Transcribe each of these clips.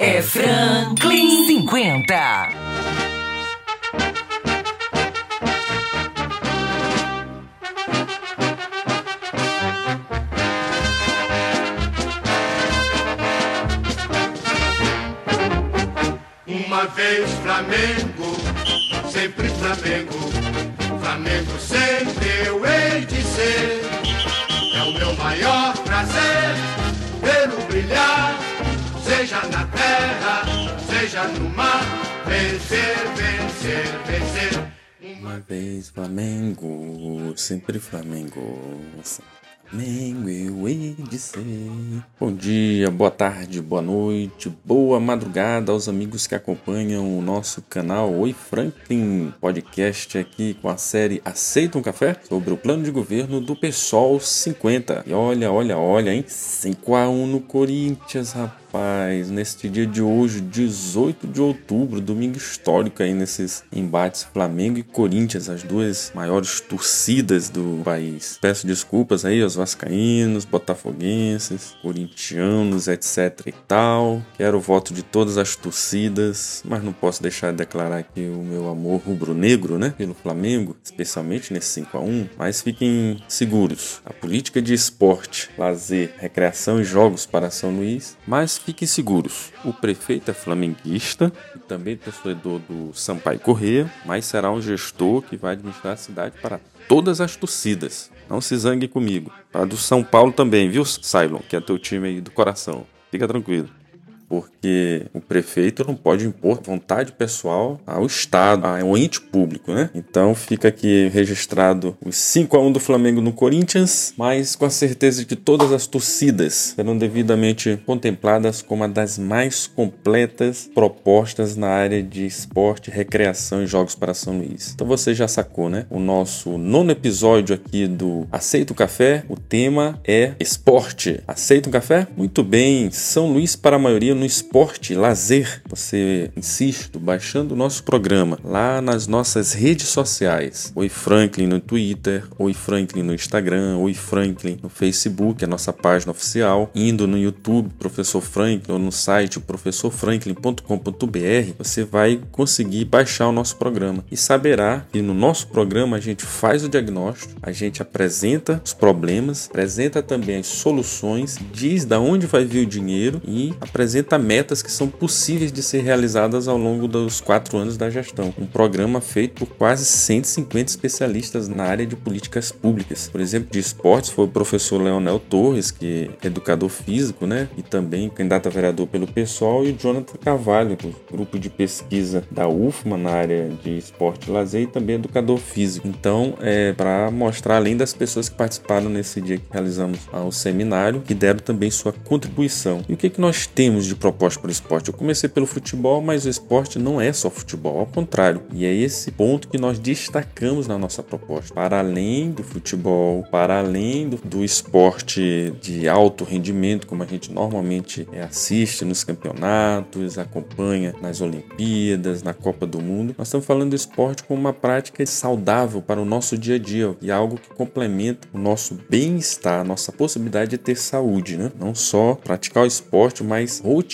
É Franklin 50. Uma vez Flamengo, sempre Flamengo. Flamengo sempre eu hei de ser. É o meu maior prazer vê-lo brilhar, seja na seja no mar. Vencer, vencer, vencer. Uma vez Flamengo, sempre Flamengo. Flamengo eu hei de ser. Bom dia, boa tarde, boa noite, boa madrugada aos amigos que acompanham o nosso canal Oi Franklin Podcast aqui com a série Aceita um Café sobre o plano de governo do PSOL 50. E olha, olha, olha, hein? 5x1 no Corinthians, rapaz rapaz, neste dia de hoje, 18 de outubro, domingo histórico aí nesses embates Flamengo e Corinthians, as duas maiores torcidas do país. Peço desculpas aí aos vascaínos, botafoguenses, corintianos, etc e tal. Quero o voto de todas as torcidas, mas não posso deixar de declarar aqui o meu amor rubro-negro, né, pelo Flamengo, especialmente nesse 5 a 1, mas fiquem seguros. A política de esporte, lazer, recreação e jogos para São Luís, mas fiquem seguros. O prefeito é flamenguista e também torcedor do Sampaio Corrêa, mas será um gestor que vai administrar a cidade para todas as torcidas. Não se zangue comigo. Para do São Paulo também, viu, Cylon, que é teu time aí do coração. Fica tranquilo porque o prefeito não pode impor vontade pessoal ao Estado, ao ente público, né? Então fica aqui registrado os 5 a 1 do Flamengo no Corinthians, mas com a certeza de que todas as torcidas serão devidamente contempladas como uma das mais completas propostas na área de esporte, recreação e jogos para São Luís. Então você já sacou, né? O nosso nono episódio aqui do Aceita o Café, o tema é esporte. Aceita um café? Muito bem, São Luís para a maioria no esporte, lazer, você, insisto, baixando o nosso programa lá nas nossas redes sociais. Oi Franklin no Twitter, Oi Franklin no Instagram, Oi Franklin no Facebook, a nossa página oficial, indo no YouTube, Professor Franklin, ou no site professorfranklin.com.br, você vai conseguir baixar o nosso programa e saberá que no nosso programa a gente faz o diagnóstico, a gente apresenta os problemas, apresenta também as soluções, diz da onde vai vir o dinheiro e apresenta metas que são possíveis de ser realizadas ao longo dos quatro anos da gestão. Um programa feito por quase 150 especialistas na área de políticas públicas. Por exemplo, de esportes foi o professor Leonel Torres, que é educador físico, né? E também candidato a vereador pelo PSOL, e o Jonathan Carvalho, grupo de pesquisa da UFMA na área de esporte e lazer, e também educador físico. Então, é para mostrar, além das pessoas que participaram nesse dia que realizamos o seminário, que deram também sua contribuição. E o que, que nós temos de proposta para o esporte. Eu comecei pelo futebol, mas o esporte não é só futebol, ao contrário. E é esse ponto que nós destacamos na nossa proposta. Para além do futebol, para além do, do esporte de alto rendimento, como a gente normalmente é, assiste nos campeonatos, acompanha nas Olimpíadas, na Copa do Mundo, nós estamos falando do esporte como uma prática saudável para o nosso dia a dia e algo que complementa o nosso bem-estar, a nossa possibilidade de ter saúde, né? Não só praticar o esporte, mas rotineiramente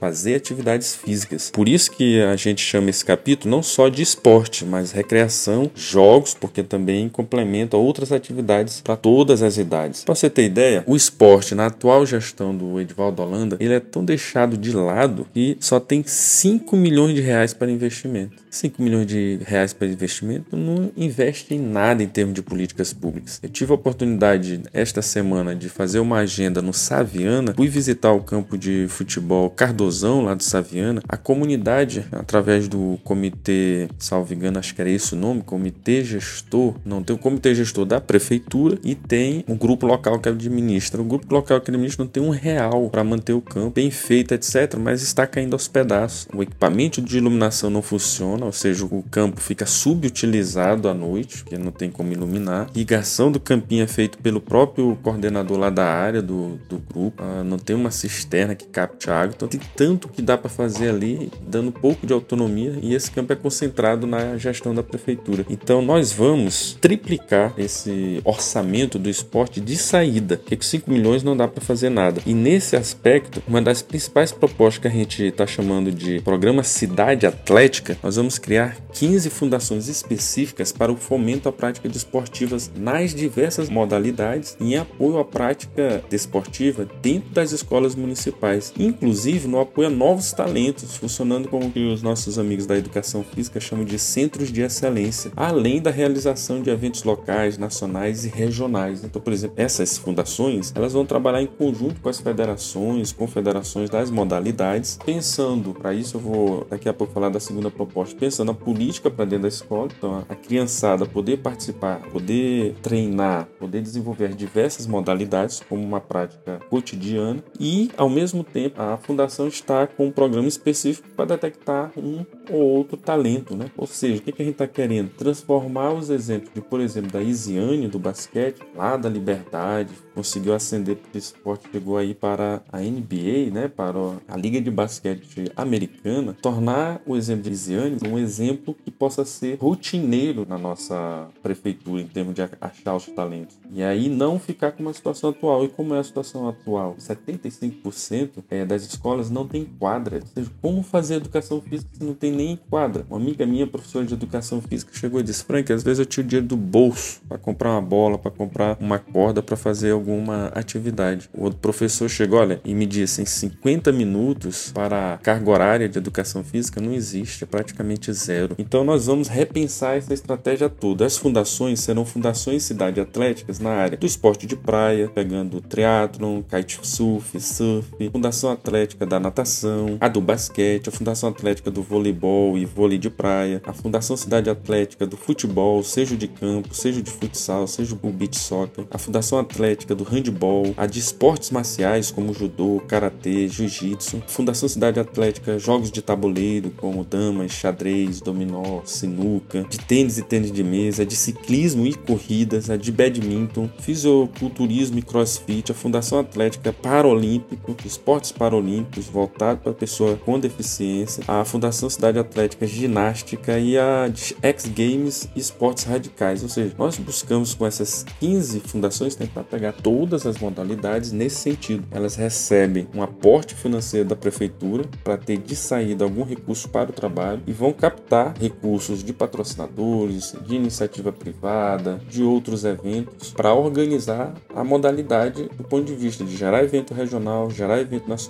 fazer atividades físicas. Por isso que a gente chama esse capítulo não só de esporte, mas recreação, jogos, porque também complementa outras atividades para todas as idades. Para você ter ideia, o esporte na atual gestão do Edvaldo Holanda, ele é tão deixado de lado que só tem 5 milhões de reais para investimento. 5 milhões de reais para investimento não investe em nada em termos de políticas públicas. Eu tive a oportunidade esta semana de fazer uma agenda no Saviana, fui visitar o campo de futebol Cardozão, lá do Saviana. A comunidade, através do comitê, salvo engano, acho que era esse o nome, comitê gestor, não, tem o comitê gestor da prefeitura e tem um grupo local que administra. O grupo local que administra não tem um real para manter o campo bem feito, etc., mas está caindo aos pedaços. O equipamento de iluminação não funciona, ou seja, o campo fica subutilizado à noite, porque não tem como iluminar. Irrigação do campinho é feito pelo próprio coordenador lá da área do, do grupo, ah, não tem uma cisterna que capte com Thiago. Então tem tanto que dá para fazer ali, dando pouco de autonomia, e esse campo é concentrado na gestão da prefeitura. Então nós vamos triplicar esse orçamento do esporte de saída, que com 5 milhões não dá para fazer nada. E nesse aspecto, uma das principais propostas que a gente está chamando de programa Cidade Atlética, nós vamos criar 15 fundações específicas para o fomento à prática de esportivas nas diversas modalidades em apoio à prática desportiva dentro das escolas municipais, inclusive no apoio a novos talentos, funcionando como que os nossos amigos da educação física chamam de centros de excelência, além da realização de eventos locais, nacionais e regionais. Então, por exemplo, essas fundações, elas vão trabalhar em conjunto com as federações, confederações das modalidades, pensando, para isso eu vou daqui a pouco falar da segunda proposta, pensando a política para dentro da escola, então a criançada poder participar, poder treinar, poder desenvolver diversas modalidades como uma prática cotidiana e, ao mesmo tempo, a fundação está com um programa específico para detectar um ou outro talento, né? Ou seja, o que, a gente está querendo? Transformar os exemplos de, por exemplo, da Isiane do basquete, lá da Liberdade, conseguiu ascender para o esporte, chegou aí para a NBA, né? Para a Liga de Basquete Americana, tornar o exemplo de Isiane um exemplo que possa ser rotineiro na nossa prefeitura em termos de achar os talentos. E aí não ficar com uma situação atual. E como é a situação atual? 75% é, das escolas não tem quadra. Ou seja, como fazer educação física se não tem nem quadra? Uma amiga minha, professora de educação física, chegou e disse: Frank, às vezes eu tiro dinheiro do bolso para comprar uma bola, para comprar uma corda para fazer alguma atividade. O outro professor chegou, olha, e me disse: em 50 minutos para a carga horária de educação física não existe, é praticamente zero. Então nós vamos repensar essa estratégia toda. As fundações serão fundações cidade atléticas na área do esporte de praia, pegando triatlon, kitesurf, surf, fundação atlética da natação, a do basquete, a fundação atlética do voleibol e vôlei de praia, a fundação cidade atlética do futebol, seja de campo, seja de futsal, seja o beach soccer, a fundação atlética do handball, a de esportes marciais como judô, karatê, jiu-jitsu, fundação cidade atlética jogos de tabuleiro como damas, xadrez, dominó, sinuca, de tênis e tênis de mesa, de ciclismo e corridas, a de badminton, fisiculturismo e crossfit, a Fundação Atlética Paralímpico, esportes paralímpicos voltado para pessoa com deficiência, a Fundação Cidade Atlética Ginástica e a X Games Esportes Radicais. Ou seja, nós buscamos com essas 15 fundações tentar pegar todas as modalidades nesse sentido. Elas recebem um aporte financeiro da prefeitura para ter de saída algum recurso para o trabalho e vão captar recursos de patrocinadores, de iniciativa privada, de outros eventos para organizar a modalidade do ponto de vista de gerar evento regional, gerar evento nacional,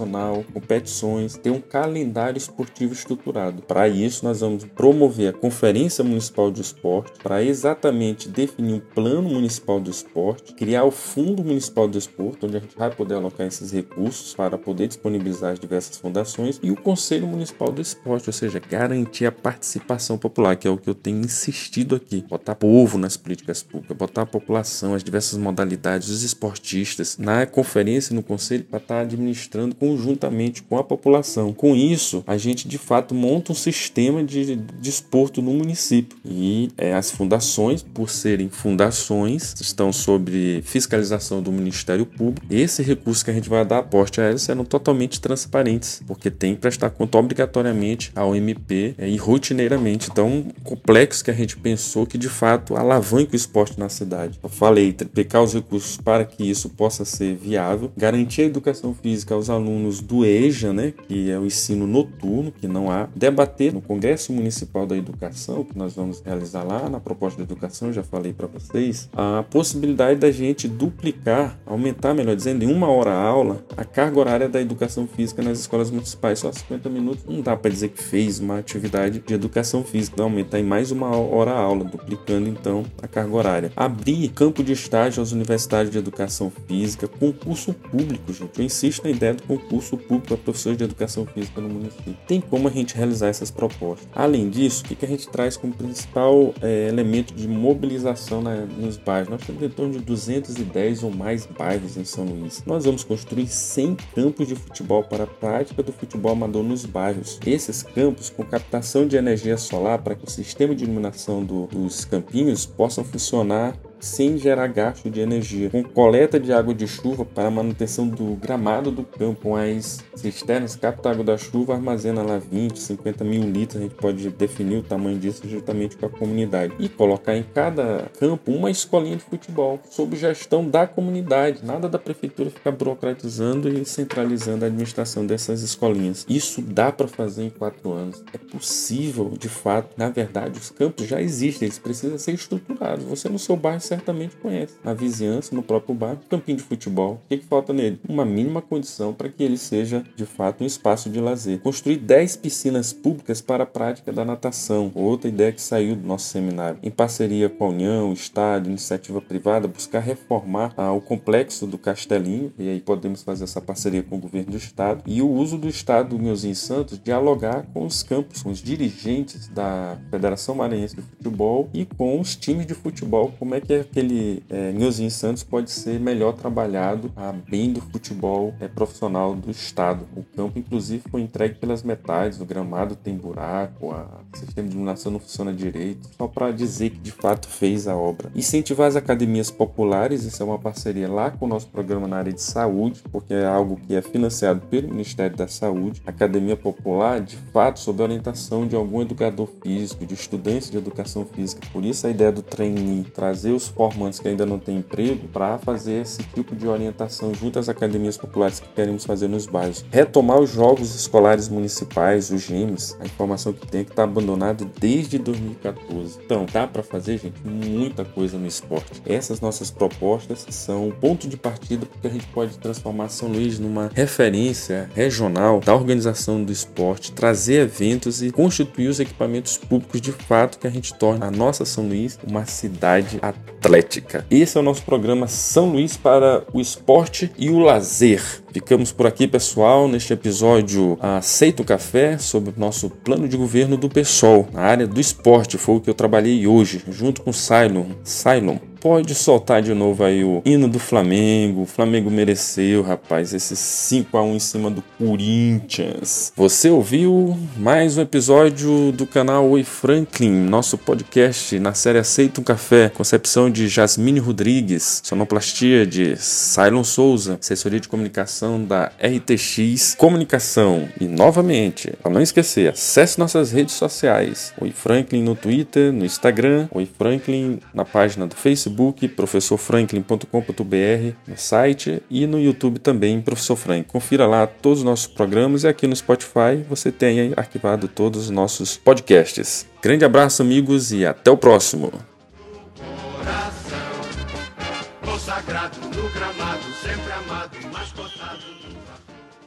competições, ter um calendário esportivo estruturado. Para isso, nós vamos promover a Conferência Municipal de Esporte para exatamente definir um plano municipal do esporte, criar o Fundo Municipal do Esporte, onde a gente vai poder alocar esses recursos para poder disponibilizar as diversas fundações, e o Conselho Municipal do Esporte, ou seja, garantir a participação popular, que é o que eu tenho insistido aqui. Botar povo nas políticas públicas, botar a população, as diversas modalidades, os esportistas na conferência, no conselho, para estar administrando conjuntamente com a população. Com isso, a gente de fato monta um sistema de desporto no município. E é, as fundações, por serem fundações, estão sob fiscalização do Ministério Público. Esse recurso que a gente vai dar aporte a elas serão totalmente transparentes, porque tem que prestar conta obrigatoriamente ao MP é, e rotineiramente. Então, complexo que a gente pensou que de fato alavanca o esporte na cidade. Eu falei, triplicar os recursos para que isso possa ser viável, garantir a educação física aos alunos do EJA, né, que é o ensino noturno, que não há, debater no Congresso Municipal da Educação, que nós vamos realizar lá na proposta de educação, já falei para vocês, a possibilidade da gente duplicar, aumentar, melhor dizendo, em uma hora a aula, a carga horária da educação física nas escolas municipais. Só 50 minutos não dá para dizer que fez uma atividade de educação física, aumentar em mais uma hora a aula, duplicando então a carga horária. Abrir campo de estágio às universidades de educação física, concurso público, gente. Eu insisto na ideia do concurso público para professores de educação física no município. Tem como a gente realizar essas propostas. Além disso, o que, que a gente traz como principal é, elemento de mobilização na, nos bairros? Nós temos em torno de 210 ou mais bairros em São Luís. Nós vamos construir 100 campos de futebol para a prática do futebol amador nos bairros. Esses campos com captação de energia solar para que o sistema de iluminação do, dos campinhos possam funcionar sem gerar gasto de energia, com coleta de água de chuva para manutenção do gramado do campo, as cisternas captam a água da chuva, armazena lá 20, 50 mil litros, a gente pode definir o tamanho disso justamente com a comunidade e colocar em cada campo uma escolinha de futebol sob gestão da comunidade, nada da prefeitura ficar burocratizando e centralizando a administração dessas escolinhas. Isso dá para fazer em quatro anos. É possível, de fato. Na verdade, os campos já existem, eles precisam ser estruturados. Você no seu bairro certamente conhece. Na vizinhança, no próprio bairro, campinho de futebol. O que, que falta nele? Uma mínima condição para que ele seja, de fato, um espaço de lazer. Construir 10 piscinas públicas para a prática da natação. Outra ideia que saiu do nosso seminário. Em parceria com a União, Estado, iniciativa privada, buscar reformar ah, o complexo do Castelinho, e aí podemos fazer essa parceria com o governo do Estado, e o uso do Estado do Meuzinho Santos dialogar com os campos, com os dirigentes da Federação Maranhense de Futebol e com os times de futebol, como é que aquele é, Meuzinho Santos pode ser melhor trabalhado a bem do futebol é, profissional do Estado. O campo, inclusive, foi entregue pelas metades, o gramado tem buraco, o sistema de iluminação não funciona direito, só para dizer que de fato fez a obra. Incentivar as academias populares, isso é uma parceria lá com o nosso programa na área de saúde, porque é algo que é financiado pelo Ministério da Saúde. Academia Popular, de fato, sob a orientação de algum educador físico, de estudantes de educação física. Por isso a ideia do trainee, trazer os formandos que ainda não têm emprego para fazer esse tipo de orientação junto às academias populares que queremos fazer nos bairros. Retomar os jogos escolares municipais, os GEMES, a informação que tem é que está abandonado desde 2014. Então, dá para fazer, gente, muita coisa no esporte. Essas nossas propostas são o ponto de partida porque a gente pode transformar São Luís numa referência regional da organização do esporte, trazer eventos e constituir os equipamentos públicos de fato que a gente torne a nossa São Luís uma cidade atlética. Esse é o nosso programa São Luís para o esporte e o lazer. Ficamos por aqui, pessoal, neste episódio Aceita o Café sobre o nosso plano de governo do PSOL na área do esporte. Foi o que eu trabalhei hoje, junto com Cylon. Cylon pode soltar de novo aí o hino do Flamengo. O Flamengo mereceu, rapaz, esse 5 a 1 em cima do Corinthians. Você ouviu mais um episódio do canal Oi Franklin, nosso podcast na série Aceita um Café, concepção de Jasmine Rodrigues, sonoplastia de Cylon Souza, assessoria de comunicação da RTX Comunicação. E novamente, para não esquecer, acesse nossas redes sociais. Oi Franklin no Twitter, no Instagram, Oi Franklin na página do Facebook Facebook, professorfranklin.com.br, no site e no YouTube também, Professor Franklin. Confira lá todos os nossos programas e aqui no Spotify você tem arquivado todos os nossos podcasts. Grande abraço, amigos, e até o próximo.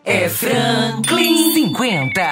É Franklin 50.